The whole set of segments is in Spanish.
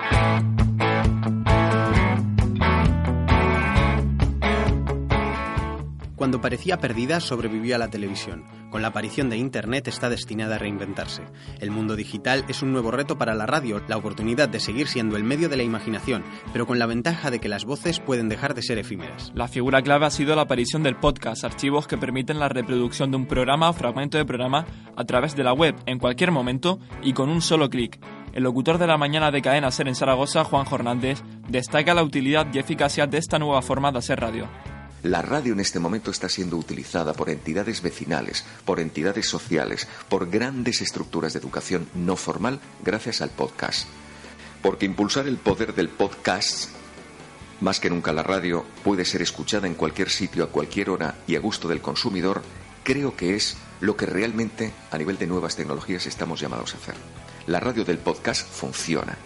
Thank you. Cuando parecía perdida, sobrevivió a la televisión. Con la aparición de Internet está destinada a reinventarse. El mundo digital es un nuevo reto para la radio, la oportunidad de seguir siendo el medio de la imaginación, pero con la ventaja de que las voces pueden dejar de ser efímeras. La figura clave ha sido la aparición del podcast, archivos que permiten la reproducción de un programa o fragmento de programa a través de la web en cualquier momento y con un solo clic. El locutor de la mañana de Cadena Ser en Zaragoza, Juan Hernández, destaca la utilidad y eficacia de esta nueva forma de hacer radio. La radio en este momento está siendo utilizada por entidades vecinales, por entidades sociales, por grandes estructuras de educación no formal gracias al podcast. Porque impulsar el poder del podcast, más que nunca la radio, puede ser escuchada en cualquier sitio, a cualquier hora y a gusto del consumidor, creo que es lo que realmente a nivel de nuevas tecnologías estamos llamados a hacer. La radio del podcast funciona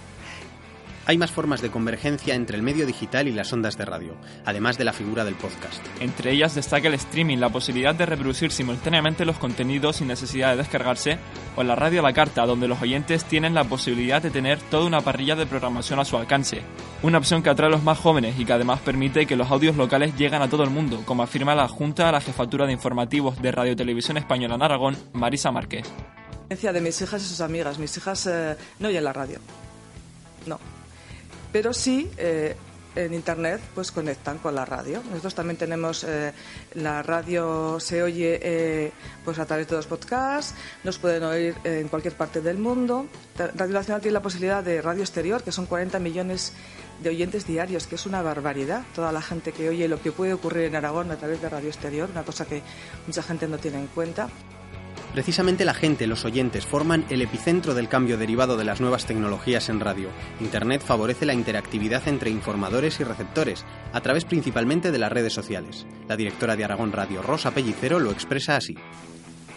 hay más formas de convergencia entre el medio digital y las ondas de radio, además de la figura del podcast. Entre ellas destaca el streaming, la posibilidad de reproducir simultáneamente los contenidos sin necesidad de descargarse, o la radio a la carta, donde los oyentes tienen la posibilidad de tener toda una parrilla de programación a su alcance. Una opción que atrae a los más jóvenes y que además permite que los audios locales lleguen a todo el mundo, como afirma la Junta a la Jefatura de Informativos de Radio Televisión Española en Aragón, Marisa Márquez. De mis hijas y sus amigas, mis hijas eh, no oyen la radio. No, pero sí eh, en internet pues conectan con la radio. Nosotros también tenemos eh, la radio se oye eh, pues a través de los podcasts, nos pueden oír en cualquier parte del mundo. Radio Nacional tiene la posibilidad de radio exterior, que son 40 millones de oyentes diarios, que es una barbaridad. Toda la gente que oye lo que puede ocurrir en Aragón a través de radio exterior, una cosa que mucha gente no tiene en cuenta. Precisamente la gente, los oyentes, forman el epicentro del cambio derivado de las nuevas tecnologías en radio. Internet favorece la interactividad entre informadores y receptores, a través principalmente de las redes sociales. La directora de Aragón Radio, Rosa Pellicero, lo expresa así.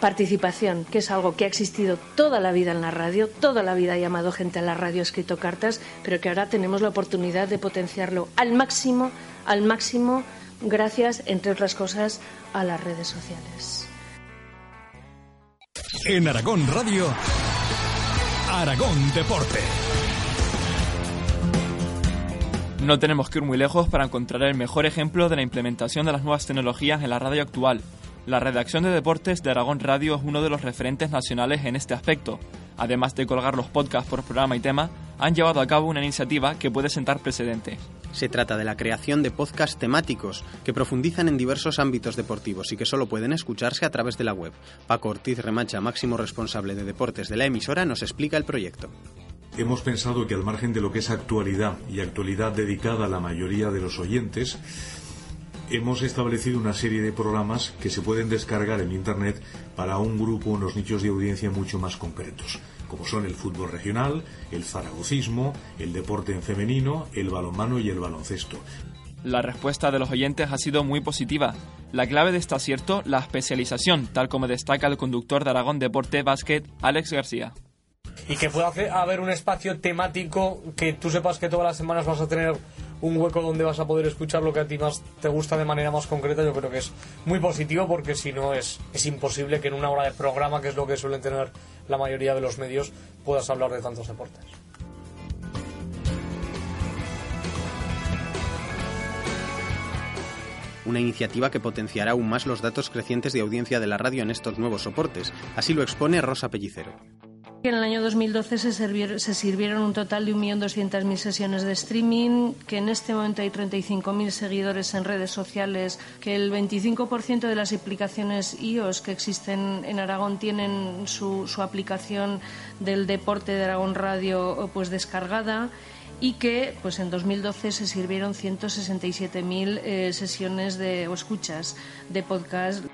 Participación, que es algo que ha existido toda la vida en la radio, toda la vida ha llamado gente a la radio, escrito cartas, pero que ahora tenemos la oportunidad de potenciarlo al máximo, al máximo, gracias, entre otras cosas, a las redes sociales. En Aragón Radio, Aragón Deporte. No tenemos que ir muy lejos para encontrar el mejor ejemplo de la implementación de las nuevas tecnologías en la radio actual. La redacción de deportes de Aragón Radio es uno de los referentes nacionales en este aspecto. Además de colgar los podcasts por programa y tema, han llevado a cabo una iniciativa que puede sentar precedente. Se trata de la creación de podcasts temáticos que profundizan en diversos ámbitos deportivos y que solo pueden escucharse a través de la web. Paco Ortiz Remacha, máximo responsable de deportes de la emisora, nos explica el proyecto. Hemos pensado que al margen de lo que es actualidad y actualidad dedicada a la mayoría de los oyentes, hemos establecido una serie de programas que se pueden descargar en Internet para un grupo, unos nichos de audiencia mucho más concretos como son el fútbol regional, el zaragocismo, el deporte en femenino, el balonmano y el baloncesto. La respuesta de los oyentes ha sido muy positiva. La clave de este acierto, la especialización, tal como destaca el conductor de Aragón Deporte Básquet, Alex García. Y que pueda haber un espacio temático que tú sepas que todas las semanas vas a tener un hueco donde vas a poder escuchar lo que a ti más te gusta de manera más concreta, yo creo que es muy positivo porque si no es, es imposible que en una hora de programa, que es lo que suelen tener la mayoría de los medios, puedas hablar de tantos deportes. una iniciativa que potenciará aún más los datos crecientes de audiencia de la radio en estos nuevos soportes. Así lo expone Rosa Pellicero. En el año 2012 se, se sirvieron un total de 1.200.000 sesiones de streaming, que en este momento hay 35.000 seguidores en redes sociales, que el 25% de las aplicaciones iOS que existen en Aragón tienen su, aplicación del deporte de Aragón Radio pues descargada y que pues en 2012 se sirvieron 167.000 eh, sesiones de, o escuchas de podcast.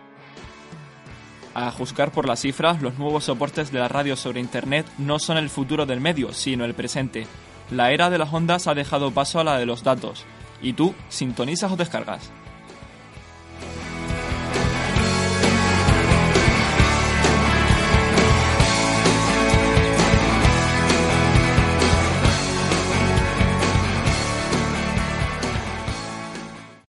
A juzgar por las cifras, los nuevos soportes de la radio sobre Internet no son el futuro del medio, sino el presente. La era de las ondas ha dejado paso a la de los datos. ¿Y tú, sintonizas o descargas?